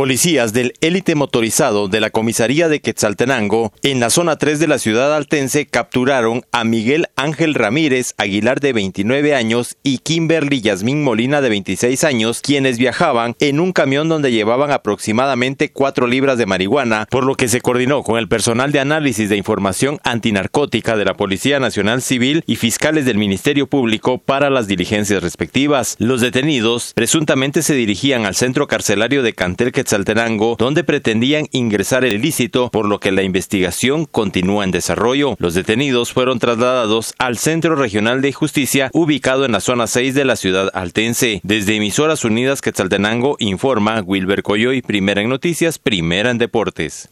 Policías del élite motorizado de la comisaría de Quetzaltenango, en la zona 3 de la ciudad altense, capturaron a Miguel Ángel Ramírez Aguilar de 29 años y Kimberly Yasmín Molina de 26 años, quienes viajaban en un camión donde llevaban aproximadamente 4 libras de marihuana, por lo que se coordinó con el personal de análisis de información antinarcótica de la Policía Nacional Civil y fiscales del Ministerio Público para las diligencias respectivas. Los detenidos presuntamente se dirigían al centro carcelario de Cantel Quetzaltenango, donde pretendían ingresar el ilícito, por lo que la investigación continúa en desarrollo. Los detenidos fueron trasladados al Centro Regional de Justicia, ubicado en la zona 6 de la ciudad altense. Desde Emisoras Unidas Quetzaltenango informa Wilber Coyoy, primera en noticias, primera en deportes.